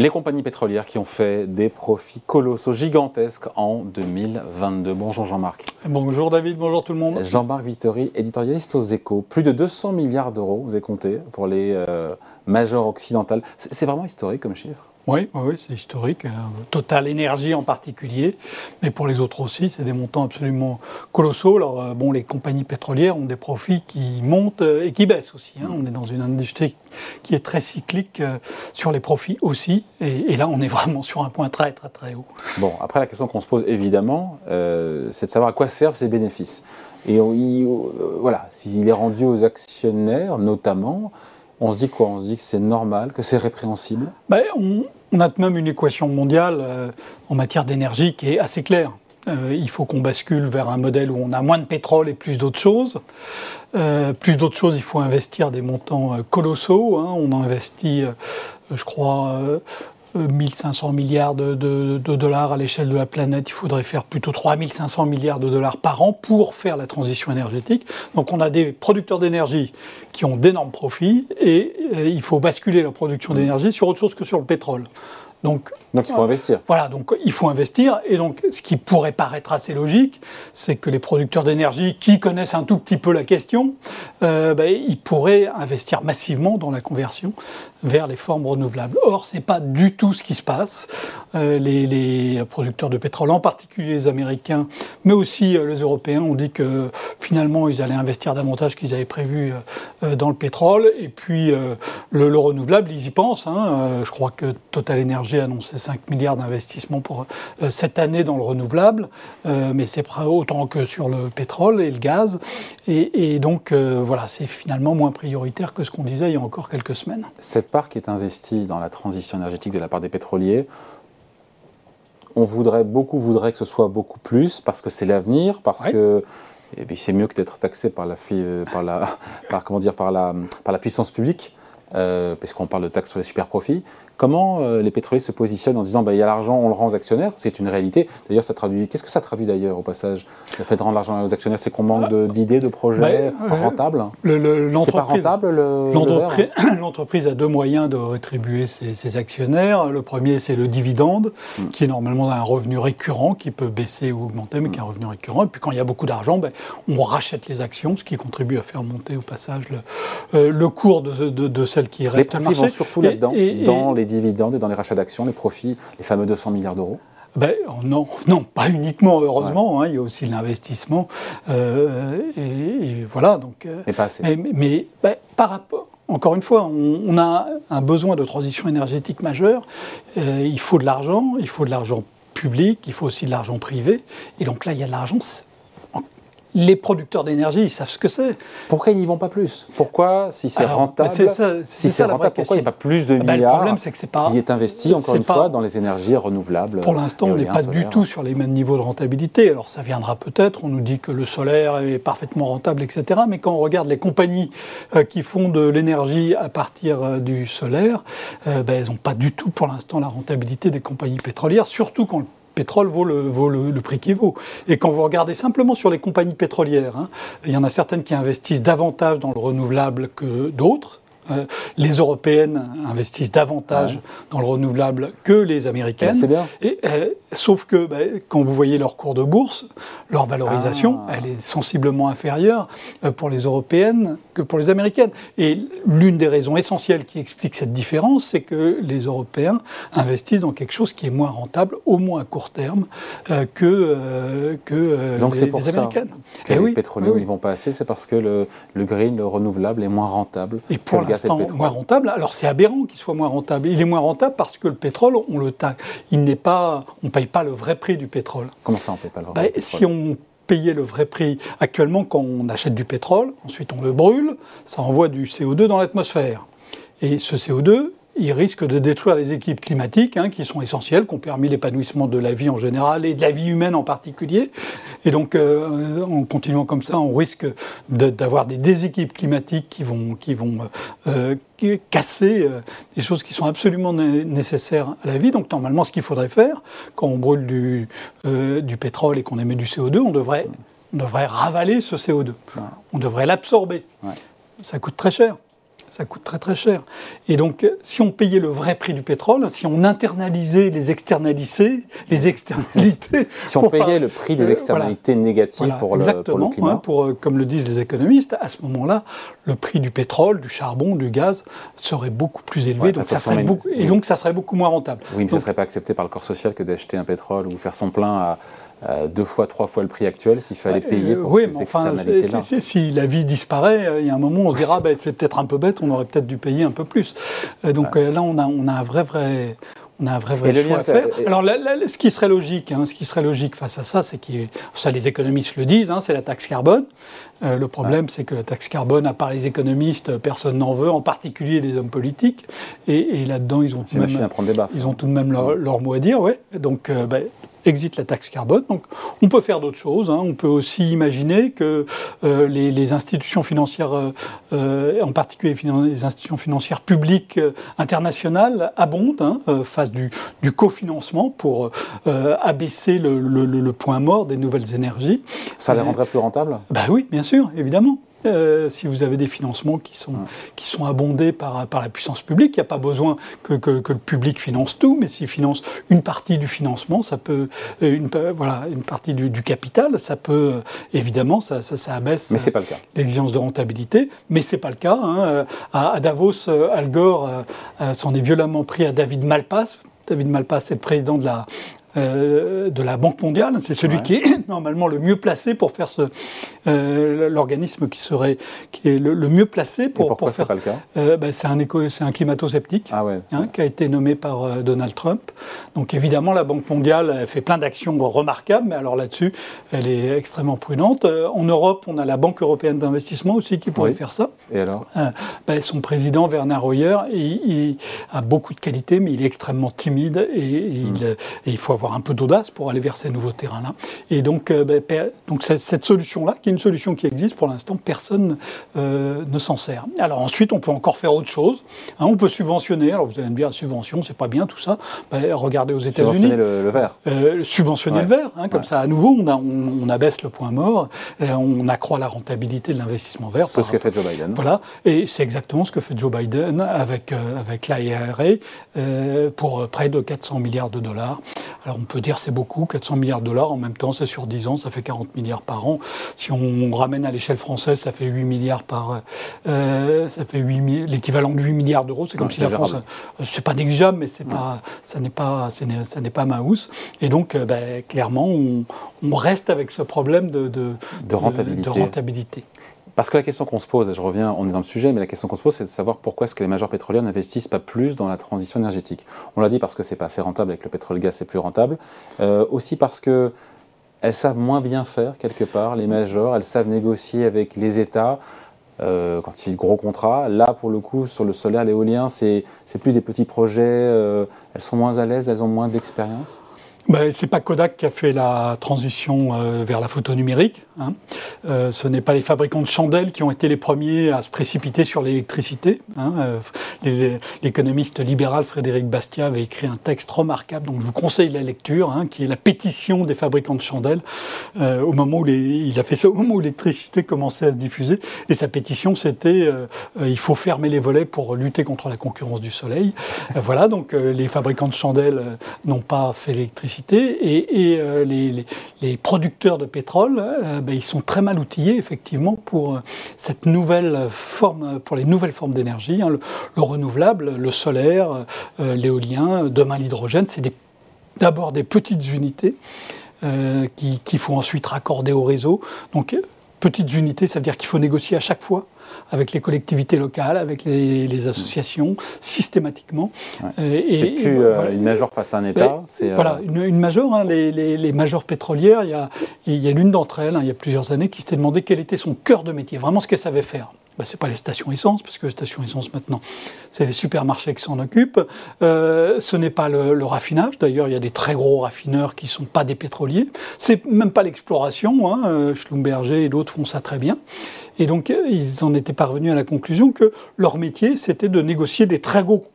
Les compagnies pétrolières qui ont fait des profits colossaux, gigantesques en 2022. Bonjour Jean-Marc. Bonjour David, bonjour tout le monde. Jean-Marc Vittori, éditorialiste aux échos. Plus de 200 milliards d'euros, vous avez compté, pour les euh, majors occidentales. C'est vraiment historique comme chiffre? Oui, oui, c'est historique. Hein. Total Énergie en particulier, mais pour les autres aussi, c'est des montants absolument colossaux. Alors, euh, bon, les compagnies pétrolières ont des profits qui montent euh, et qui baissent aussi. Hein. On est dans une industrie qui est très cyclique euh, sur les profits aussi, et, là, on est vraiment sur un point très, très, très haut. Bon, après, la question qu'on se pose évidemment, c'est de savoir à quoi servent ces bénéfices. Et voilà, s'il est rendu aux actionnaires, notamment, on se dit quoi? On se dit que c'est normal, que c'est répréhensible? Ben, on, a même une équation mondiale euh, en matière d'énergie qui est assez claire. Euh, il faut qu'on bascule vers un modèle où on a moins de pétrole et plus d'autres choses. Euh, plus d'autres choses, il faut investir des montants colossaux. Hein. On investit, je crois, 1500 milliards de, dollars à l'échelle de la planète, il faudrait faire plutôt 3500 milliards de dollars par an pour faire la transition énergétique. Donc on a des producteurs d'énergie qui ont d'énormes profits et euh, il faut basculer leur production d'énergie sur autre chose que sur le pétrole. Donc, donc il faut investir. Voilà, donc il faut investir. Et donc ce qui pourrait paraître assez logique, c'est que les producteurs d'énergie qui connaissent un tout petit peu la question, euh, ben, ils pourraient investir massivement dans la conversion vers les formes renouvelables. Or, ce n'est pas du tout ce qui se passe. Euh, les, producteurs de pétrole, en particulier les Américains, mais aussi euh, les Européens, ont dit que finalement ils allaient investir davantage qu'ils avaient prévu euh, dans le pétrole. Et puis le, le, renouvelable, ils y pensent. Hein. je crois que Total Energy a annoncé 5 milliards d'investissements pour cette année dans le renouvelable, mais c'est autant que sur le pétrole et le gaz. Et, donc, voilà, c'est finalement moins prioritaire que ce qu'on disait il y a encore quelques semaines. Part qui est investie dans la transition énergétique de la part des pétroliers, on voudrait, beaucoup voudraient que ce soit beaucoup plus parce que c'est l'avenir, parce que et eh c'est mieux que d'être taxé par la, par la, par, comment dire, par la, par la puissance publique, puisqu'on parle de taxes sur les super profits. Comment euh, les pétroliers se positionnent en disant bah, il y a l'argent, on le rend aux actionnaires? C'est une réalité. D'ailleurs, ça traduit. Qu'est-ce que ça traduit d'ailleurs au passage? Le fait de rendre l'argent aux actionnaires, c'est qu'on manque d'idées, de, projets bah, rentables C'est pas rentable L'entreprise a deux moyens de rétribuer ses, actionnaires. Le premier, c'est le dividende, hmm. qui est normalement un revenu récurrent, qui peut baisser ou augmenter, mais qui est un revenu récurrent. Et puis quand il y a beaucoup d'argent, ben, on rachète les actions, ce qui contribue à faire monter au passage le, euh, cours de, de, celles qui restent les profits vont surtout là-dedans, dans les dividendes et dans les rachats d'actions, les profits, les fameux 200 milliards d'euros ben, non, non, pas uniquement, heureusement. Hein, il y a aussi l'investissement. Euh, et, voilà. Donc, euh, mais pas assez. Mais, ben, par rapport. Encore une fois, on, a un besoin de transition énergétique majeure. Euh, il faut de l'argent, il faut de l'argent public, il faut aussi de l'argent privé. Et donc là, il y a de l'argent les producteurs d'énergie, ils savent ce que c'est. Pourquoi ils n'y vont pas plus? Pourquoi, si c'est rentable, si c'est rentable, pourquoi il n'y a pas plus de milliards ben, Le problème, c'est que c'est pas qui est investi encore une fois dans les énergies renouvelables. Pour l'instant, on n'est pas du tout sur les mêmes niveaux de rentabilité. Alors ça viendra peut-être. On nous dit que le solaire est parfaitement rentable, etc. Mais quand on regarde les compagnies euh, qui font de l'énergie à partir euh, du solaire, euh, ben, elles n'ont pas du tout pour l'instant la rentabilité des compagnies pétrolières, surtout quand le pétrole vaut le, prix qu'il vaut. Et quand vous regardez simplement sur les compagnies pétrolières, hein, il y en a certaines qui investissent davantage dans le renouvelable que d'autres. Euh, les Européennes investissent davantage dans le renouvelable que les Américaines. C'est bien. Et, euh, sauf que bah, quand vous voyez leur cours de bourse, leur valorisation, ah. elle est sensiblement inférieure euh, pour les Européennes que pour les Américaines. Et l'une des raisons essentielles qui explique cette différence, c'est que les Européens investissent dans quelque chose qui est moins rentable, au moins à court terme, que, que Donc les, pour Américaines. Ça que les pétroliers oui. vont pas assez, c'est parce que le, le green, le renouvelable, est moins rentable. Et pour moins rentable. Alors c'est aberrant qu'il soit moins rentable. Il est moins rentable parce que le pétrole, on le taxe. Il n'est pas, on paye pas le vrai prix du pétrole. Comment ça, on paye pas le vrai ben, prix Si on payait le vrai prix actuellement, quand on achète du pétrole, ensuite on le brûle, ça envoie du CO2 dans l'atmosphère. Et ce CO2, il risque de détruire les équipes climatiques, hein, qui sont essentielles, qui ont permis l'épanouissement de la vie en général et de la vie humaine en particulier. Et donc, euh, en continuant comme ça, on risque d'avoir des déséquipes climatiques qui vont, qui vont euh, casser euh, des choses qui sont absolument nécessaires à la vie. Donc, normalement, ce qu'il faudrait faire, quand on brûle du, du pétrole et qu'on émet du CO2, on devrait, on devrait ravaler ce CO2. On devrait l'absorber. Ça coûte très cher. Ça coûte très très cher. Et donc, si on payait le vrai prix du pétrole, si on internalisait les externalités, les externalités. si on payait le prix des externalités négatives pour, le, pour, le, climat. Hein, pour, comme le disent les économistes, à ce moment-là, le prix du pétrole, du charbon, du gaz serait beaucoup plus élevé. donc ça serait beaucoup, et donc ça serait beaucoup moins rentable. Oui, mais ça ne serait pas accepté par le corps social que d'acheter un pétrole ou faire son plein à deux fois, trois fois le prix actuel s'il fallait payer pour oui, ces mais enfin, externalités-là. Si la vie disparaît, euh, il y a un moment où on se dira ben, c'est peut-être un peu bête, on aurait peut-être dû payer un peu plus. Euh, donc euh, là, on a, on a un vrai, vrai, on a un vrai, vrai choix à faire. Alors, ce qui serait logique, hein, ce qui serait logique face à ça, c'est que ça, les économistes le disent, hein, c'est la taxe carbone. le problème, c'est que la taxe carbone, à part les économistes, personne n'en veut, en particulier les hommes politiques. Et, là-dedans, ils ont tout de même, ils ont tout de même leur, mot à dire, ouais. Donc, ben, exit la taxe carbone. Donc on peut faire d'autres choses. Hein. On peut aussi imaginer que euh, les, institutions financières, euh, euh, en particulier les institutions financières publiques internationales, abondent, hein, fassent du, du, cofinancement pour abaisser le, point mort des nouvelles énergies. Ça les rendrait plus rentables? Bah oui, bien sûr, évidemment. Euh, si vous avez des financements qui sont, qui sont abondés par, par la puissance publique, il n'y a pas besoin que, que, le public finance tout, mais s'il finance une partie du financement, ça peut, euh, une, voilà, une partie du, capital, ça peut, euh, évidemment, ça, ça, abaisse l'exigence de rentabilité, mais c'est pas le cas. Hein. À, Davos, Al Gore s'en est violemment pris à David Malpass, David Malpass est le président de la, euh, de la Banque mondiale. C'est celui qui est normalement le mieux placé pour faire ce euh, l'organisme qui serait qui est le, mieux placé pour, pourquoi pour faire. Pas le cas? Euh, ben, c'est un éco, c'est un climato-sceptique ah ouais. hein, qui a été nommé par Donald Trump. Donc évidemment la Banque mondiale elle fait plein d'actions remarquables, mais alors là-dessus elle est extrêmement prudente. en Europe on a la Banque européenne d'investissement aussi qui pourrait faire ça. Et alors? Ben, Son président Werner Hoyer il, a beaucoup de qualités, mais il est extrêmement timide et, il, hmm. et il faut avoir un peu d'audace pour aller vers ces nouveaux terrains-là. Et donc, euh, ben, donc cette solution-là, qui est une solution qui existe pour l'instant, personne euh, ne s'en sert. Alors ensuite, on peut encore faire autre chose. Hein, on peut subventionner. Alors vous allez me dire, subvention, c'est pas bien tout ça. Ben, regardez aux États-Unis. Subventionner le, le verre. Euh, subventionner le verre. Hein, comme ça, à nouveau, on, on, abaisse le point mort. on accroît la rentabilité de l'investissement vert. C'est ce que fait Joe Biden. Voilà. Et c'est exactement ce que fait Joe Biden avec, avec l'IRA pour près de 400 milliards de dollars. Alors on peut dire c'est beaucoup, 400 milliards de dollars, en même temps c'est sur 10 ans, ça fait 40 milliards par an. Si on ramène à l'échelle française, ça fait 8 milliards par... Euh, ça fait l'équivalent de 8 milliards d'euros, c'est comme si la France... Euh, c'est pas négligeable, mais c'est pas, ça n'est pas, ça n'est pas housse. Et donc, euh, ben, clairement, on, reste avec ce problème de, de, de rentabilité. De rentabilité. Parce que la question qu'on se pose, et je reviens, on est dans le sujet, mais la question qu'on se pose, c'est de savoir pourquoi est-ce que les majors pétrolières n'investissent pas plus dans la transition énergétique. On l'a dit parce que c'est pas assez rentable avec le pétrole gaz, c'est plus rentable. Euh, aussi parce que elles savent moins bien faire quelque part, les majors, elles savent négocier avec les États. Euh, quand il y a de gros contrats. Là, pour le coup, sur le solaire, l'éolien, c'est plus des petits projets. Euh, elles sont moins à l'aise, elles ont moins d'expérience ben, c'est pas Kodak qui a fait la transition euh, vers la photo numérique. Hein. Euh, ce n'est pas les fabricants de chandelles qui ont été les premiers à se précipiter sur l'électricité. Hein. Euh, l'économiste libéral Frédéric Bastiat avait écrit un texte remarquable, donc je vous conseille la lecture, hein, qui est la pétition des fabricants de chandelles. au moment où il a fait ça au moment où l'électricité commençait à se diffuser. Et sa pétition, c'était il faut fermer les volets pour lutter contre la concurrence du soleil. voilà, donc les fabricants de chandelles n'ont pas fait l'électricité et, euh, les, producteurs de pétrole, euh, ben, ils sont très mal outillés effectivement pour euh, cette nouvelle forme, pour les nouvelles formes d'énergie, hein, le, renouvelable, le solaire, l'éolien, demain l'hydrogène, c'est d'abord des petites unités qu'il qui faut ensuite raccorder au réseau. Donc petites unités, ça veut dire qu'il faut négocier à chaque fois avec les collectivités locales, avec les, associations, systématiquement. Euh, c'est plus euh, une major face à un État. Euh, voilà, une, une major, hein, les, les, majors pétrolières, il y a, il y a l'une d'entre elles, hein, il y a plusieurs années, qui s'était demandé quel était son cœur de métier, vraiment ce qu'elle savait faire. Ben, ce n'est pas les stations essence, puisque les stations essence maintenant, c'est les supermarchés qui s'en occupent. ce n'est pas le, raffinage. D'ailleurs, il y a des très gros raffineurs qui ne sont pas des pétroliers. C'est même pas l'exploration. Hein. Schlumberger et d'autres font ça très bien. Et donc, ils en étaient parvenus à la conclusion que leur métier, c'était de négocier des très gros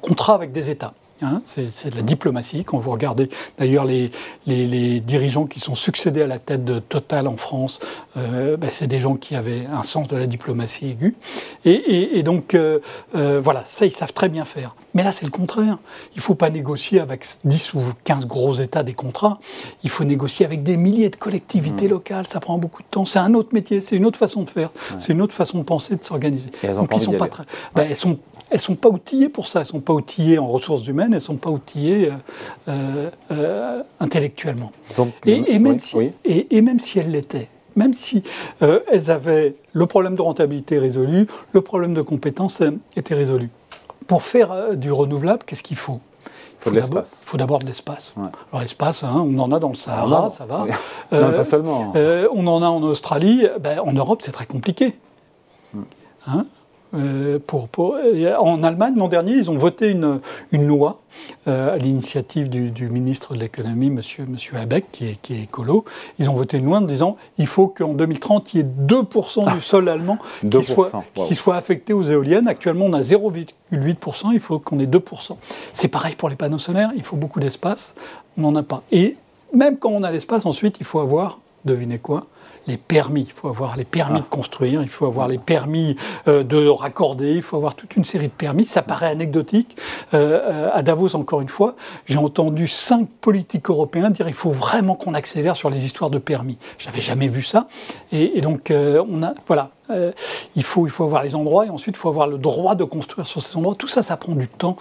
contrats avec des États. Hein, c'est de la diplomatie. Quand vous regardez d'ailleurs les, les, dirigeants qui sont succédés à la tête de Total en France, euh, ben, c'est des gens qui avaient un sens de la diplomatie aiguë. Et, donc, euh, euh, voilà, ça, ils savent très bien faire. Mais là, c'est le contraire. Il ne faut pas négocier avec 10 ou 15 gros États des contrats. Il faut négocier avec des milliers de collectivités mmh. locales. Ça prend beaucoup de temps. C'est un autre métier, c'est une autre façon de faire. C'est une autre façon de penser, de s'organiser. Donc, ils sont pas très. Ben, elles sont elles ne sont pas outillées pour ça. Elles ne sont pas outillées en ressources humaines, elles ne sont pas outillées euh, euh, intellectuellement. et, même si, et, même si elles l'étaient, même si euh, elles avaient le problème de rentabilité résolu, le problème de compétence était résolu. Pour faire du renouvelable, qu'est-ce qu'il faut? Il faut d'abord de l'espace. Alors l'espace, hein, on en a dans le Sahara, ça va. non, pas seulement. on en a en Australie. Ben, en Europe, c'est très compliqué. Hmm. Hein? Euh, pour, en Allemagne, l'an dernier, ils ont voté une, une loi euh, à l'initiative du, ministre de l'économie, monsieur, monsieur Habeck, qui est, qui est, écolo. Ils ont voté une loi en disant il faut qu'en 2030, il y ait 2% du sol allemand qui, soit, qui soit affecté aux éoliennes. Actuellement, on a 0,8%, il faut qu'on ait 2%. C'est pareil pour les panneaux solaires, il faut beaucoup d'espace, on n'en a pas. Et même quand on a l'espace, ensuite, il faut avoir, devinez quoi les permis. Il faut avoir les permis ah. de construire, il faut avoir les permis euh, de raccorder, il faut avoir toute une série de permis. Ça paraît anecdotique. Euh, euh, à Davos, encore une fois, j'ai entendu cinq politiques européens dire il faut vraiment qu'on accélère sur les histoires de permis. J'avais jamais vu ça. Et, et donc, on a, voilà, euh, il, faut, il faut avoir les endroits et ensuite il faut avoir le droit de construire sur ces endroits. Tout ça, ça prend du temps.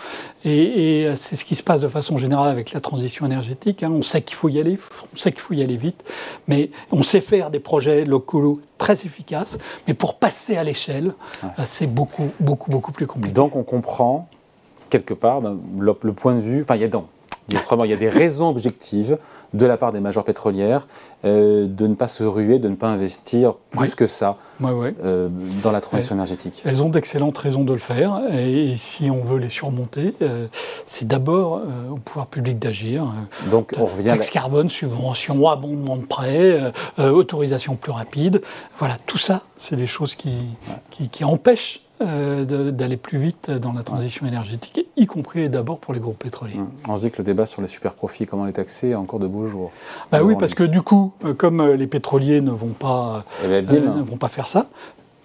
Et, euh, c'est ce qui se passe de façon générale avec la transition énergétique. Hein. On sait qu'il faut y aller, on sait qu'il faut y aller vite, mais on sait faire des projets locaux très efficaces. Mais pour passer à l'échelle, euh, c'est beaucoup, beaucoup, beaucoup plus compliqué. Donc on comprend quelque part le, point de vue, enfin il y a donc il y a des raisons objectives de la part des majors pétrolières euh, de ne pas se ruer, de ne pas investir plus que ça euh, dans la transition énergétique. Elles ont d'excellentes raisons de le faire et, si on veut les surmonter, euh, c'est d'abord au pouvoir public d'agir. Donc on revient taxe carbone, subvention, abondement de prêts, autorisation plus rapide. Voilà, tout ça, c'est des choses qui, qui empêchent euh, d'aller plus vite dans la transition énergétique, y compris d'abord pour les groupes pétroliers. Hum. On se dit que le débat sur les super profits, comment les taxer, est encore de beaux jours. Bah oui, parce que du coup, euh, comme euh, les pétroliers ne vont pas, ben, ne vont pas faire ça,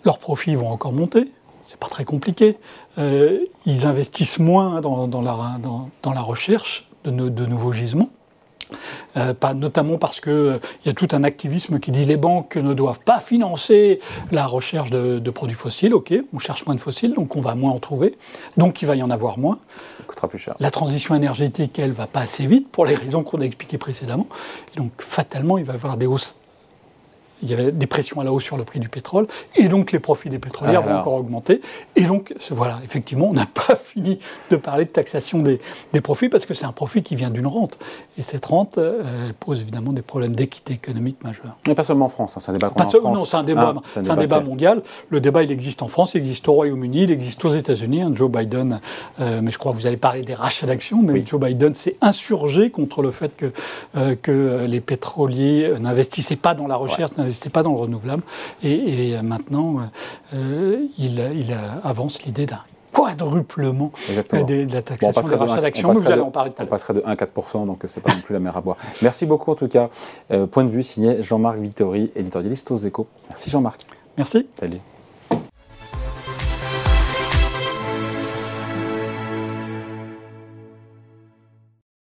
leurs profits vont encore monter. C'est pas très compliqué. ils investissent moins dans, dans, la, dans, dans la, recherche de, de nouveaux gisements. Euh, pas, notamment parce qu'il euh, y a tout un activisme qui dit les banques ne doivent pas financer la recherche de, produits fossiles. Ok, on cherche moins de fossiles, donc on va moins en trouver, donc il va y en avoir moins. Ça coûtera plus cher. La transition énergétique, elle, va pas assez vite pour les raisons qu'on a expliquées précédemment. Donc fatalement, il va y avoir des hausses il y avait des pressions à la hausse sur le prix du pétrole, et donc les profits des pétrolières vont encore augmenter. Et donc, voilà, effectivement, on n'a pas fini de parler de taxation des, des profits, parce que c'est un profit qui vient d'une rente. Et cette rente, euh, elle pose évidemment des problèmes d'équité économique majeurs. Mais pas seulement en France, hein, c'est un débat qu'on en France. Non, c'est un débat, ah, un débat, mondial. Le débat, il existe en France, il existe au Royaume-Uni, il existe aux États-Unis. Hein, Joe Biden, euh, mais je crois que vous allez parler des rachats d'actions, mais Joe Biden s'est insurgé contre le fait que, euh, que les pétroliers n'investissaient pas dans la recherche, n'était pas dans le renouvelable. Et, maintenant, euh, il, avance l'idée d'un quadruplement de, la taxation des rachats d'actions. Vous allez en parler tout à l'heure. On passerait de 1,4%, donc c'est pas non plus la mer à boire. Merci beaucoup en tout cas. Euh, point de vue signé Jean-Marc Vittori, éditorialiste aux échos. Merci Jean-Marc. Merci. Salut.